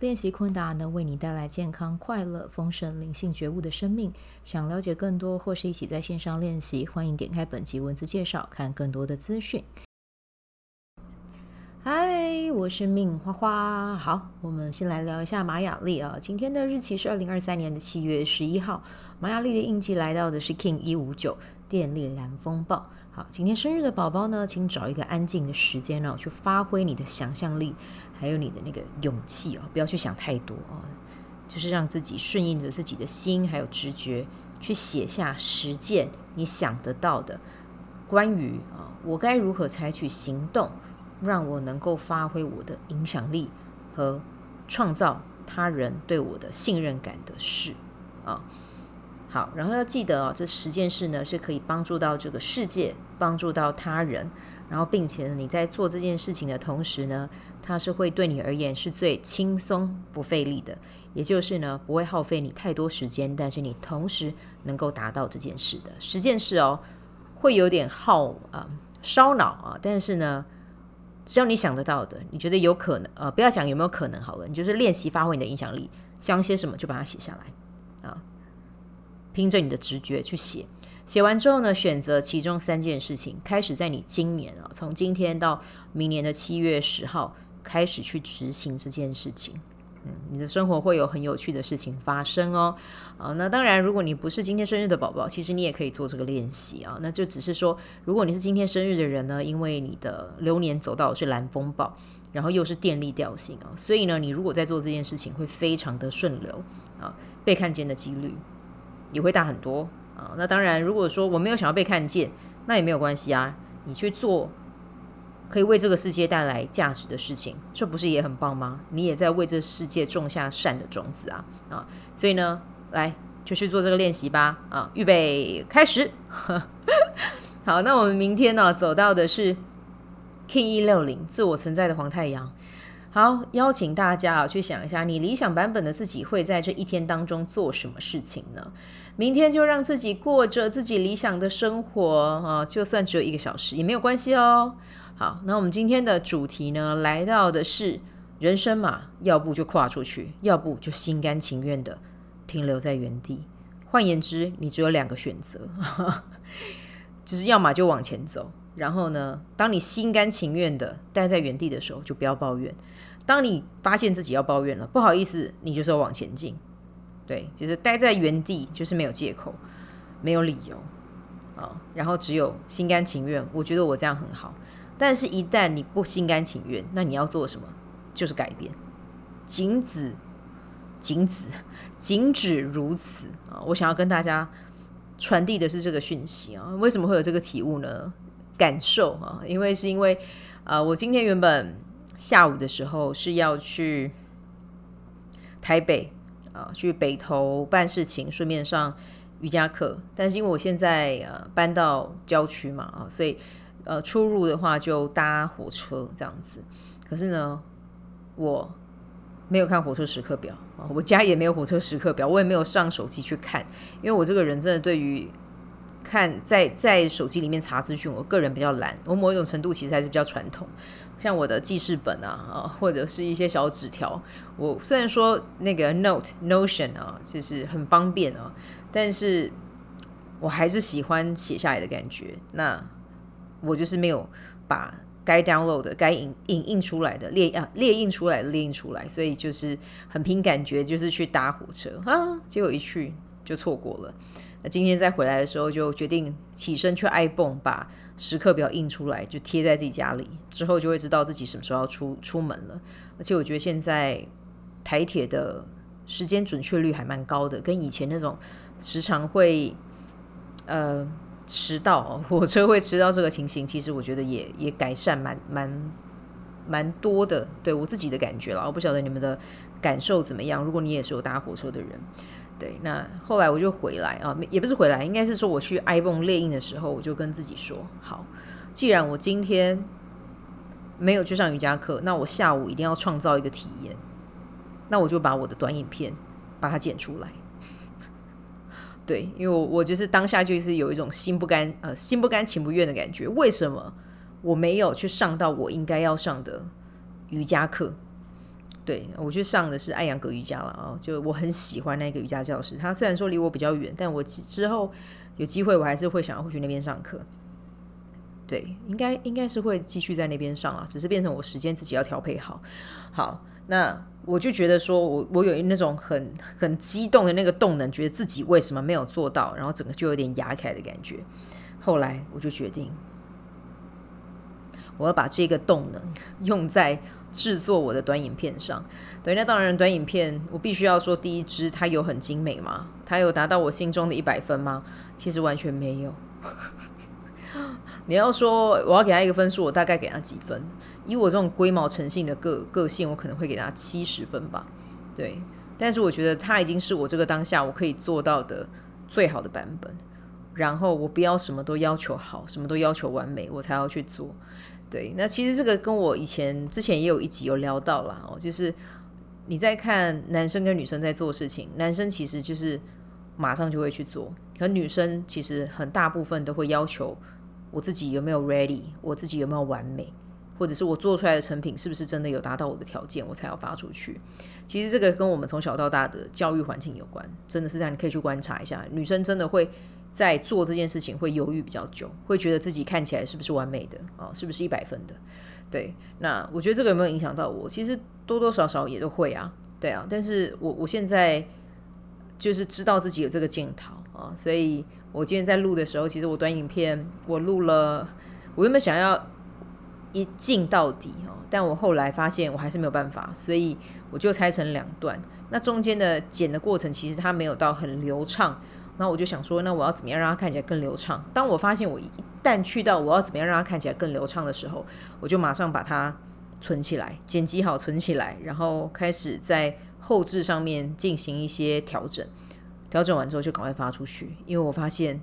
练习昆达能为你带来健康、快乐、丰盛、灵性觉悟的生命。想了解更多或是一起在线上练习，欢迎点开本集文字介绍，看更多的资讯。嗨，我是命花花。好，我们先来聊一下玛雅历啊。今天的日期是二零二三年的七月十一号。玛雅历的印记来到的是 King 一五九电力蓝风暴。好，今天生日的宝宝呢，请找一个安静的时间哦，去发挥你的想象力。还有你的那个勇气哦，不要去想太多哦，就是让自己顺应着自己的心，还有直觉，去写下十件你想得到的关于啊，我该如何采取行动，让我能够发挥我的影响力和创造他人对我的信任感的事啊。好，然后要记得哦，这十件事呢是可以帮助到这个世界，帮助到他人。然后，并且呢，你在做这件事情的同时呢，它是会对你而言是最轻松不费力的，也就是呢，不会耗费你太多时间，但是你同时能够达到这件事的。十件事哦，会有点耗啊、烧脑啊，但是呢，只要你想得到的，你觉得有可能呃，不要想有没有可能好了，你就是练习发挥你的影响力，想些什么就把它写下来啊，凭着你的直觉去写。写完之后呢，选择其中三件事情，开始在你今年啊，从今天到明年的七月十号开始去执行这件事情。嗯，你的生活会有很有趣的事情发生哦。啊，那当然，如果你不是今天生日的宝宝，其实你也可以做这个练习啊。那就只是说，如果你是今天生日的人呢，因为你的流年走到是蓝风暴，然后又是电力调性啊，所以呢，你如果在做这件事情会非常的顺流啊，被看见的几率也会大很多。啊，那当然，如果说我没有想要被看见，那也没有关系啊。你去做可以为这个世界带来价值的事情，这不是也很棒吗？你也在为这世界种下善的种子啊啊！所以呢，来就去做这个练习吧啊！预备开始。好，那我们明天呢，走到的是 King 一六零自我存在的黄太阳。好，邀请大家啊，去想一下，你理想版本的自己会在这一天当中做什么事情呢？明天就让自己过着自己理想的生活啊，就算只有一个小时也没有关系哦。好，那我们今天的主题呢，来到的是人生嘛，要不就跨出去，要不就心甘情愿的停留在原地。换言之，你只有两个选择，就是要么就往前走。然后呢，当你心甘情愿的待在原地的时候，就不要抱怨。当你发现自己要抱怨了，不好意思，你就是要往前进。对，就是待在原地，就是没有借口，没有理由啊、然后只有心甘情愿。我觉得我这样很好，但是，一旦你不心甘情愿，那你要做什么？就是改变。仅止，仅止，仅止如此啊、我想要跟大家传递的是这个讯息啊。为什么会有这个体悟呢？感受啊，因为是因为啊、呃，我今天原本下午的时候是要去台北啊，去北投办事情，顺便上瑜伽课。但是因为我现在呃搬到郊区嘛啊，所以呃出入的话就搭火车这样子。可是呢，我没有看火车时刻表啊，我家也没有火车时刻表，我也没有上手机去看，因为我这个人真的对于。看在在手机里面查资讯，我个人比较懒，我某一种程度其实还是比较传统。像我的记事本啊啊，或者是一些小纸条，我虽然说那个 Note Notion 啊，就是很方便啊，但是我还是喜欢写下来的感觉。那我就是没有把该 download 的、该影影印出来的列啊列印出来的列印出来，所以就是很凭感觉，就是去搭火车啊，结果一去就错过了。那今天再回来的时候，就决定起身去 ibon 把时刻表印出来，就贴在自己家里。之后就会知道自己什么时候要出出门了。而且我觉得现在台铁的时间准确率还蛮高的，跟以前那种时常会呃迟到，火车会迟到这个情形，其实我觉得也也改善蛮蛮蛮多的。对我自己的感觉了，我不晓得你们的感受怎么样。如果你也是有搭火车的人。对，那后来我就回来啊，也不是回来，应该是说我去 ibone 列印的时候，我就跟自己说，好，既然我今天没有去上瑜伽课，那我下午一定要创造一个体验，那我就把我的短影片把它剪出来。对，因为我我就是当下就是有一种心不甘呃心不甘情不愿的感觉，为什么我没有去上到我应该要上的瑜伽课？对，我去上的是艾扬格瑜伽了啊，就我很喜欢那个瑜伽教室，他虽然说离我比较远，但我之后有机会我还是会想要去那边上课。对，应该应该是会继续在那边上啊，只是变成我时间自己要调配好。好，那我就觉得说我我有那种很很激动的那个动能，觉得自己为什么没有做到，然后整个就有点压开的感觉。后来我就决定，我要把这个动能用在制作我的短影片上。对，那当然短影片我必须要说，第一支它有很精美吗？它有达到我心中的一百分吗？其实完全没有。你要说我要给他一个分数，我大概给他几分？以我这种龟毛诚信的个个性，我可能会给他七十分吧。对，但是我觉得他已经是我这个当下我可以做到的最好的版本。然后我不要什么都要求好，什么都要求完美，我才要去做。对，那其实这个跟我以前之前也有一集有聊到啦，哦，就是你在看男生跟女生在做事情，男生其实就是马上就会去做，可女生其实很大部分都会要求。我自己有没有 ready？我自己有没有完美？或者是我做出来的成品是不是真的有达到我的条件，我才要发出去？其实这个跟我们从小到大的教育环境有关，真的是这样。你可以去观察一下，女生真的会在做这件事情会犹豫比较久，会觉得自己看起来是不是完美的啊？是不是一百分的？对，那我觉得这个有没有影响到我？其实多多少少也都会啊，对啊。但是我我现在就是知道自己有这个镜头啊，所以。我今天在录的时候，其实我短影片我录了，我原本想要一镜到底哦，但我后来发现我还是没有办法，所以我就拆成两段。那中间的剪的过程其实它没有到很流畅，那我就想说，那我要怎么样让它看起来更流畅？当我发现我一旦去到我要怎么样让它看起来更流畅的时候，我就马上把它存起来，剪辑好存起来，然后开始在后置上面进行一些调整。调整完之后就赶快发出去，因为我发现，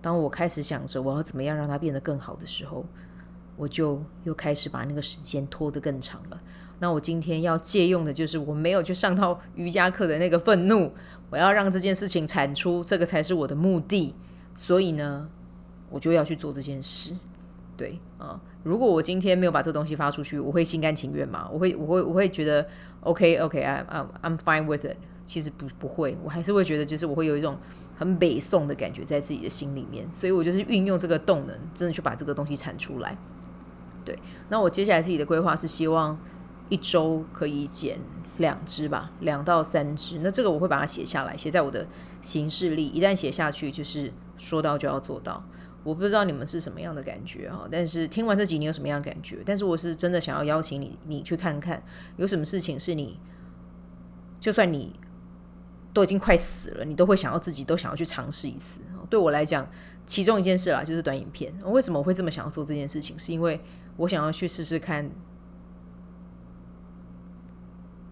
当我开始想着我要怎么样让它变得更好的时候，我就又开始把那个时间拖得更长了。那我今天要借用的就是我没有去上到瑜伽课的那个愤怒，我要让这件事情产出，这个才是我的目的。所以呢，我就要去做这件事。对啊，如果我今天没有把这东西发出去，我会心甘情愿吗？我会，我会，我会觉得 OK OK，I I'm I'm fine with it。其实不不会，我还是会觉得，就是我会有一种很北宋的感觉在自己的心里面，所以我就是运用这个动能，真的去把这个东西产出来。对，那我接下来自己的规划是希望一周可以剪两支吧，两到三支。那这个我会把它写下来，写在我的行事历。一旦写下去，就是说到就要做到。我不知道你们是什么样的感觉哈，但是听完这集你有什么样的感觉？但是我是真的想要邀请你，你去看看有什么事情是你，就算你。都已经快死了，你都会想要自己都想要去尝试一次。对我来讲，其中一件事啦，就是短影片。为什么我会这么想要做这件事情？是因为我想要去试试看，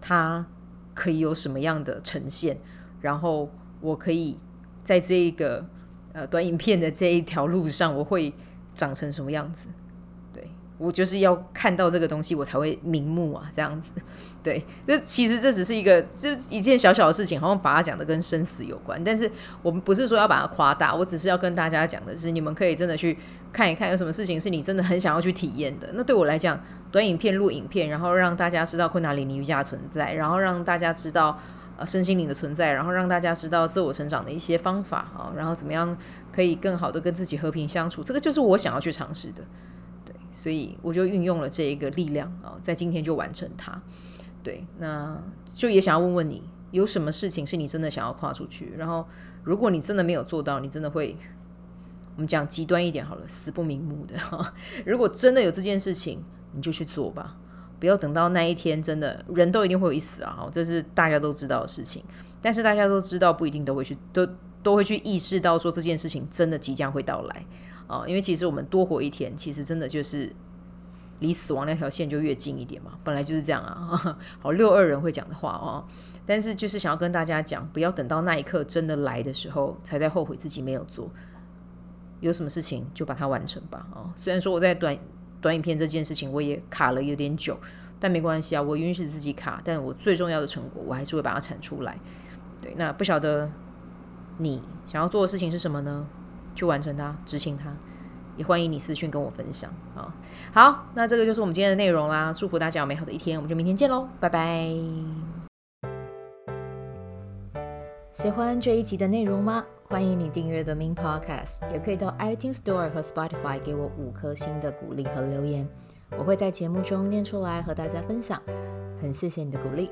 它可以有什么样的呈现，然后我可以在这一个呃短影片的这一条路上，我会长成什么样子。我就是要看到这个东西，我才会瞑目啊，这样子。对，这其实这只是一个就一件小小的事情，好像把它讲的跟生死有关。但是我们不是说要把它夸大，我只是要跟大家讲的是，你们可以真的去看一看，有什么事情是你真的很想要去体验的。那对我来讲，短影片录影片，然后让大家知道困难里尼瑜伽存在，然后让大家知道呃身心灵的存在，然后让大家知道自我成长的一些方法啊，然后怎么样可以更好的跟自己和平相处，这个就是我想要去尝试的。所以我就运用了这一个力量啊，在今天就完成它。对，那就也想要问问你，有什么事情是你真的想要跨出去？然后，如果你真的没有做到，你真的会，我们讲极端一点好了，死不瞑目的。如果真的有这件事情，你就去做吧，不要等到那一天，真的人都一定会有一死啊，这是大家都知道的事情。但是大家都知道，不一定都会去，都都会去意识到说这件事情真的即将会到来。啊，因为其实我们多活一天，其实真的就是离死亡那条线就越近一点嘛，本来就是这样啊。好，六二人会讲的话哦。但是就是想要跟大家讲，不要等到那一刻真的来的时候，才在后悔自己没有做。有什么事情就把它完成吧。哦，虽然说我在短短影片这件事情我也卡了有点久，但没关系啊，我允许自己卡，但我最重要的成果我还是会把它产出来。对，那不晓得你想要做的事情是什么呢？去完成它，执行它。也欢迎你私讯跟我分享啊！好，那这个就是我们今天的内容啦。祝福大家有美好的一天，我们就明天见喽，拜拜！喜欢这一集的内容吗？欢迎你订阅 The Min Podcast，也可以到 iTunes Store 和 Spotify 给我五颗星的鼓励和留言，我会在节目中念出来和大家分享。很谢谢你的鼓励，